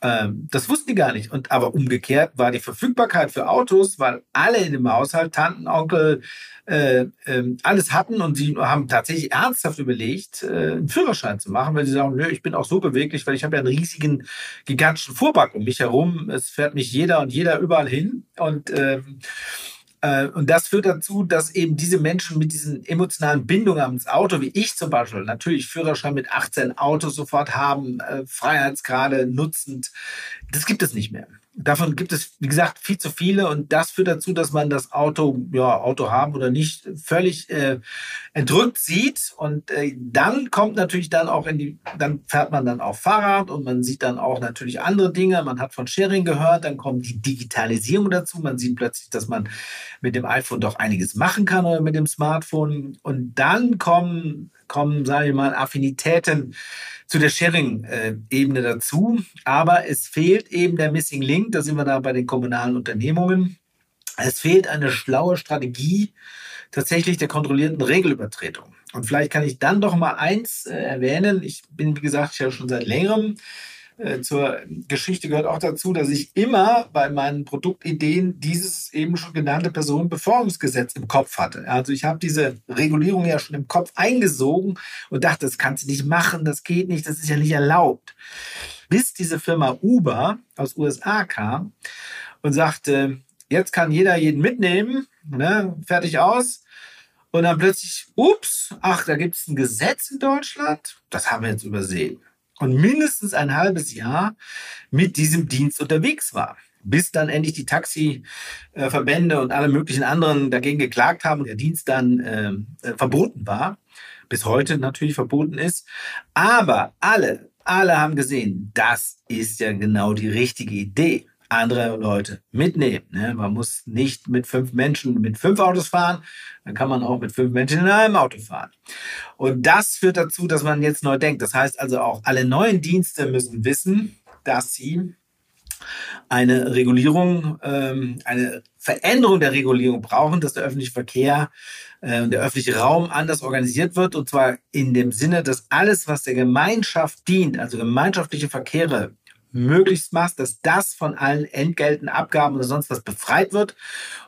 Ähm, das wussten die gar nicht. Und aber umgekehrt war die Verfügbarkeit für Autos, weil alle in dem Haushalt, Tanten, Onkel, äh, äh, alles hatten und sie haben tatsächlich ernsthaft überlegt, äh, einen Führerschein zu machen, weil sie sagen, nö, ich bin auch so beweglich, weil ich habe ja einen riesigen, gigantischen Fuhrpark um mich herum. Es fährt mich jeder und jeder überall hin. Und ähm, äh, und das führt dazu, dass eben diese Menschen mit diesen emotionalen Bindungen ans Auto, wie ich zum Beispiel, natürlich Führerschein mit 18 Autos sofort haben, äh, Freiheitsgrade nutzend, das gibt es nicht mehr. Davon gibt es, wie gesagt, viel zu viele und das führt dazu, dass man das Auto, ja, Auto haben oder nicht, völlig äh, entrückt sieht und äh, dann kommt natürlich dann auch in die, dann fährt man dann auf Fahrrad und man sieht dann auch natürlich andere Dinge. Man hat von Sharing gehört, dann kommt die Digitalisierung dazu. Man sieht plötzlich, dass man mit dem iPhone doch einiges machen kann oder mit dem Smartphone und dann kommen, kommen, sage ich mal, Affinitäten zu der Sharing-Ebene dazu. Aber es fehlt eben der Missing Link, da sind wir da bei den kommunalen Unternehmungen. Es fehlt eine schlaue Strategie tatsächlich der kontrollierten Regelübertretung. Und vielleicht kann ich dann doch mal eins äh, erwähnen. Ich bin, wie gesagt, ja schon seit längerem äh, zur Geschichte gehört auch dazu, dass ich immer bei meinen Produktideen dieses eben schon genannte Personenbeförderungsgesetz im Kopf hatte. Also ich habe diese Regulierung ja schon im Kopf eingesogen und dachte, das kannst du nicht machen, das geht nicht, das ist ja nicht erlaubt. Bis diese Firma Uber aus USA kam und sagte, jetzt kann jeder jeden mitnehmen, ne, fertig aus. Und dann plötzlich, ups, ach, da gibt es ein Gesetz in Deutschland. Das haben wir jetzt übersehen. Und mindestens ein halbes Jahr mit diesem Dienst unterwegs war bis dann endlich die Taxiverbände und alle möglichen anderen dagegen geklagt haben und der Dienst dann äh, äh, verboten war, bis heute natürlich verboten ist. Aber alle, alle haben gesehen, das ist ja genau die richtige Idee. Andere Leute mitnehmen. Ne? Man muss nicht mit fünf Menschen mit fünf Autos fahren, dann kann man auch mit fünf Menschen in einem Auto fahren. Und das führt dazu, dass man jetzt neu denkt. Das heißt also auch, alle neuen Dienste müssen wissen, dass sie eine Regulierung, ähm, eine Veränderung der Regulierung brauchen, dass der öffentliche Verkehr, äh, der öffentliche Raum anders organisiert wird. Und zwar in dem Sinne, dass alles, was der Gemeinschaft dient, also gemeinschaftliche Verkehre, möglichst macht, dass das von allen Entgelten, Abgaben oder sonst was befreit wird.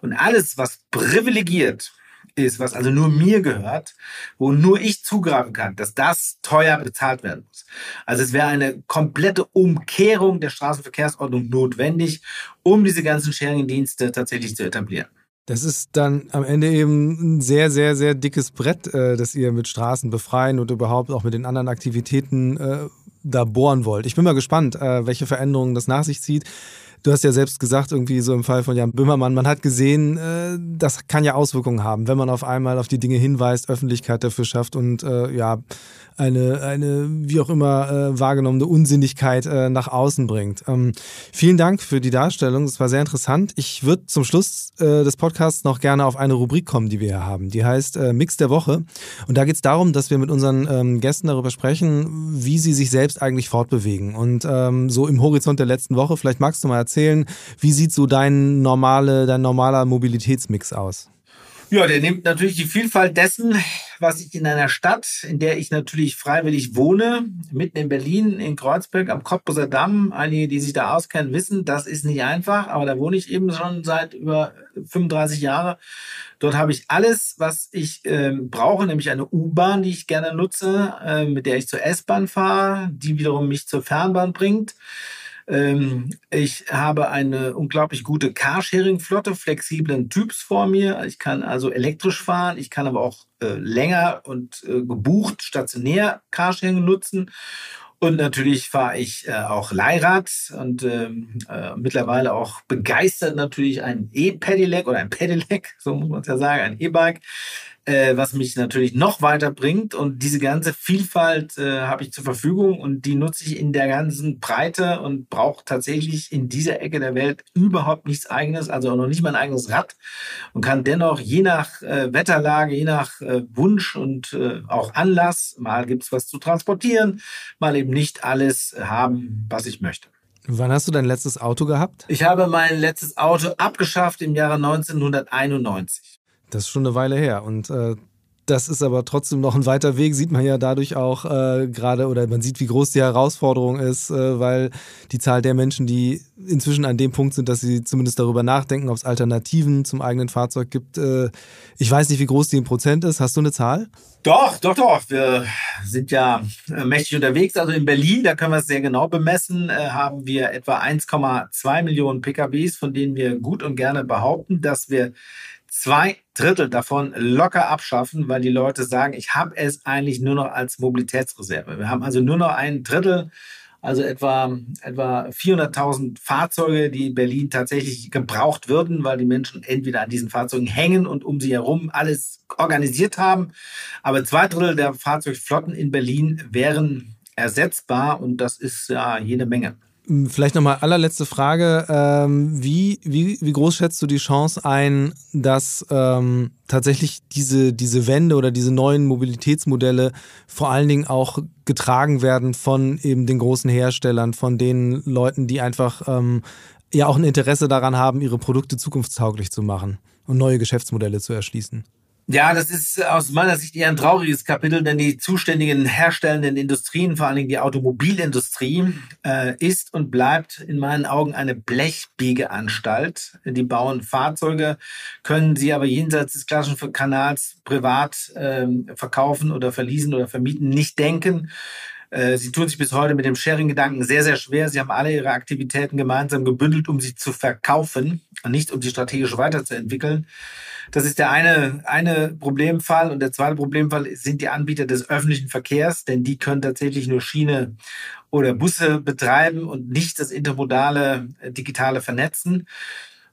Und alles, was privilegiert, ist, was also nur mir gehört, wo nur ich zugreifen kann, dass das teuer bezahlt werden muss. Also es wäre eine komplette Umkehrung der Straßenverkehrsordnung notwendig, um diese ganzen Sharing-Dienste tatsächlich zu etablieren. Das ist dann am Ende eben ein sehr, sehr, sehr dickes Brett, äh, das ihr mit Straßen befreien und überhaupt auch mit den anderen Aktivitäten äh, da bohren wollt. Ich bin mal gespannt, äh, welche Veränderungen das nach sich zieht. Du hast ja selbst gesagt, irgendwie so im Fall von Jan Böhmermann, man hat gesehen, äh, das kann ja Auswirkungen haben, wenn man auf einmal auf die Dinge hinweist, Öffentlichkeit dafür schafft und äh, ja, eine, eine wie auch immer äh, wahrgenommene Unsinnigkeit äh, nach außen bringt. Ähm, vielen Dank für die Darstellung, das war sehr interessant. Ich würde zum Schluss äh, des Podcasts noch gerne auf eine Rubrik kommen, die wir hier haben. Die heißt äh, Mix der Woche. Und da geht es darum, dass wir mit unseren ähm, Gästen darüber sprechen, wie sie sich selbst eigentlich fortbewegen. Und ähm, so im Horizont der letzten Woche, vielleicht magst du mal erzählen, wie sieht so dein, normale, dein normaler Mobilitätsmix aus? Ja, der nimmt natürlich die Vielfalt dessen, was ich in einer Stadt, in der ich natürlich freiwillig wohne, mitten in Berlin, in Kreuzberg am Cottbuser Damm. Einige, die sich da auskennen, wissen, das ist nicht einfach, aber da wohne ich eben schon seit über 35 Jahren. Dort habe ich alles, was ich äh, brauche, nämlich eine U-Bahn, die ich gerne nutze, äh, mit der ich zur S-Bahn fahre, die wiederum mich zur Fernbahn bringt. Ähm, ich habe eine unglaublich gute Carsharing-Flotte flexiblen Typs vor mir. Ich kann also elektrisch fahren, ich kann aber auch äh, länger und äh, gebucht stationär Carsharing nutzen. Und natürlich fahre ich äh, auch Leihrad und ähm, äh, mittlerweile auch begeistert natürlich ein E-Pedelec oder ein Pedelec, so muss man es ja sagen, ein E-Bike äh, was mich natürlich noch weiter bringt. Und diese ganze Vielfalt äh, habe ich zur Verfügung und die nutze ich in der ganzen Breite und brauche tatsächlich in dieser Ecke der Welt überhaupt nichts eigenes, also auch noch nicht mein eigenes Rad und kann dennoch je nach äh, Wetterlage, je nach äh, Wunsch und äh, auch Anlass, mal gibt es was zu transportieren, mal eben nicht alles haben, was ich möchte. Wann hast du dein letztes Auto gehabt? Ich habe mein letztes Auto abgeschafft im Jahre 1991. Das ist schon eine Weile her. Und äh, das ist aber trotzdem noch ein weiter Weg, sieht man ja dadurch auch äh, gerade, oder man sieht, wie groß die Herausforderung ist, äh, weil die Zahl der Menschen, die inzwischen an dem Punkt sind, dass sie zumindest darüber nachdenken, ob es Alternativen zum eigenen Fahrzeug gibt. Äh, ich weiß nicht, wie groß die in Prozent ist. Hast du eine Zahl? Doch, doch, doch. Wir sind ja äh, mächtig unterwegs. Also in Berlin, da können wir es sehr genau bemessen, äh, haben wir etwa 1,2 Millionen PKWs, von denen wir gut und gerne behaupten, dass wir zwei Drittel davon locker abschaffen, weil die Leute sagen, ich habe es eigentlich nur noch als Mobilitätsreserve. Wir haben also nur noch ein Drittel, also etwa, etwa 400.000 Fahrzeuge, die in Berlin tatsächlich gebraucht würden, weil die Menschen entweder an diesen Fahrzeugen hängen und um sie herum alles organisiert haben. Aber zwei Drittel der Fahrzeugflotten in Berlin wären ersetzbar und das ist ja jede Menge. Vielleicht nochmal allerletzte Frage. Ähm, wie, wie, wie groß schätzt du die Chance ein, dass ähm, tatsächlich diese, diese Wende oder diese neuen Mobilitätsmodelle vor allen Dingen auch getragen werden von eben den großen Herstellern, von den Leuten, die einfach ähm, ja auch ein Interesse daran haben, ihre Produkte zukunftstauglich zu machen und neue Geschäftsmodelle zu erschließen? Ja, das ist aus meiner Sicht eher ein trauriges Kapitel, denn die zuständigen herstellenden Industrien, vor allen Dingen die Automobilindustrie, äh, ist und bleibt in meinen Augen eine Blechbiegeanstalt. Die bauen Fahrzeuge, können sie aber jenseits des klassischen Kanals privat äh, verkaufen oder verließen oder vermieten, nicht denken Äh, sie tun sich bis heute mit dem Sharing-Gedanken sehr, sehr schwer. Sie haben alle ihre Aktivitäten gemeinsam gebündelt, um sie zu verkaufen und nicht um sie strategisch weiterzuentwickeln. Das ist der eine, eine Problemfall. Und der zweite Problemfall sind die Anbieter des öffentlichen Verkehrs, denn die können tatsächlich nur Schiene oder Busse betreiben und nicht das intermodale äh, digitale Vernetzen.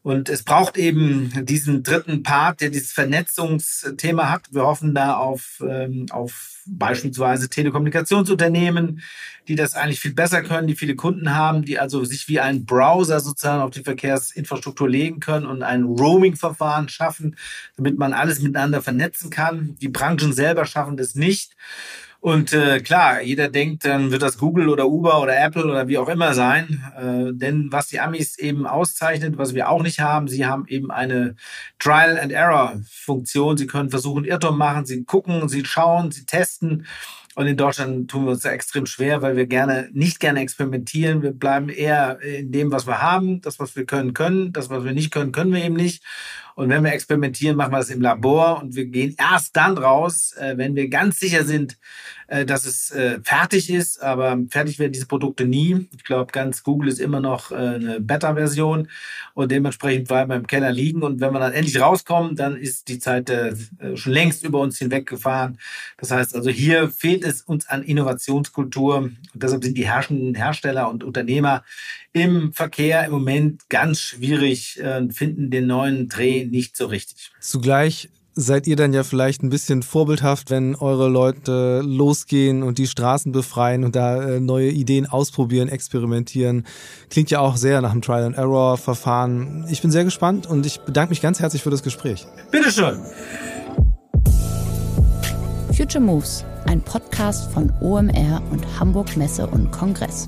Und es braucht eben diesen dritten Part, der dieses Vernetzungsthema hat. Wir hoffen da auf, ähm, auf beispielsweise Telekommunikationsunternehmen, die das eigentlich viel besser können, die viele Kunden haben, die also sich wie ein Browser sozusagen auf die Verkehrsinfrastruktur legen können und ein Roaming-Verfahren schaffen, damit man alles miteinander vernetzen kann. Die Branchen selber schaffen das nicht. Und äh, klar, jeder denkt, dann wird das Google oder Uber oder Apple oder wie auch immer sein. Äh, denn was die Amis eben auszeichnet, was wir auch nicht haben, sie haben eben eine Trial and Error Funktion. Sie können versuchen, Irrtum machen, sie gucken, sie schauen, sie testen. Und in Deutschland tun wir uns da extrem schwer, weil wir gerne nicht gerne experimentieren. Wir bleiben eher in dem, was wir haben, das, was wir können, können. Das, was wir nicht können, können wir eben nicht. Und wenn wir experimentieren, machen wir das im Labor und wir gehen erst dann raus, äh, wenn wir ganz sicher sind, äh, dass es äh, fertig ist. Aber fertig werden diese Produkte nie. Ich glaube, ganz Google ist immer noch eine Beta-Version und dementsprechend bleiben wir im Keller liegen. Und wenn wir dann endlich rauskommen, dann ist die Zeit schon längst über uns hinweggefahren. Das heißt also, hier fehlt es uns an Innovationskultur. Und deshalb sind die herrschenden Hersteller und Unternehmer im Verkehr im Moment ganz schwierig, finden den neuen Dreh nicht so richtig. Zugleich seid ihr dann ja vielleicht ein bisschen vorbildhaft, wenn eure Leute losgehen und die Straßen befreien und da äh, neue Ideen ausprobieren, experimentieren. Klingt ja auch sehr nach einem Trial-and-Error-Verfahren. Ich bin sehr gespannt und ich bedanke mich ganz herzlich für das Gespräch. Bitteschön. Future Moves, ein Podcast von OMR und Hamburg Messe und Kongress.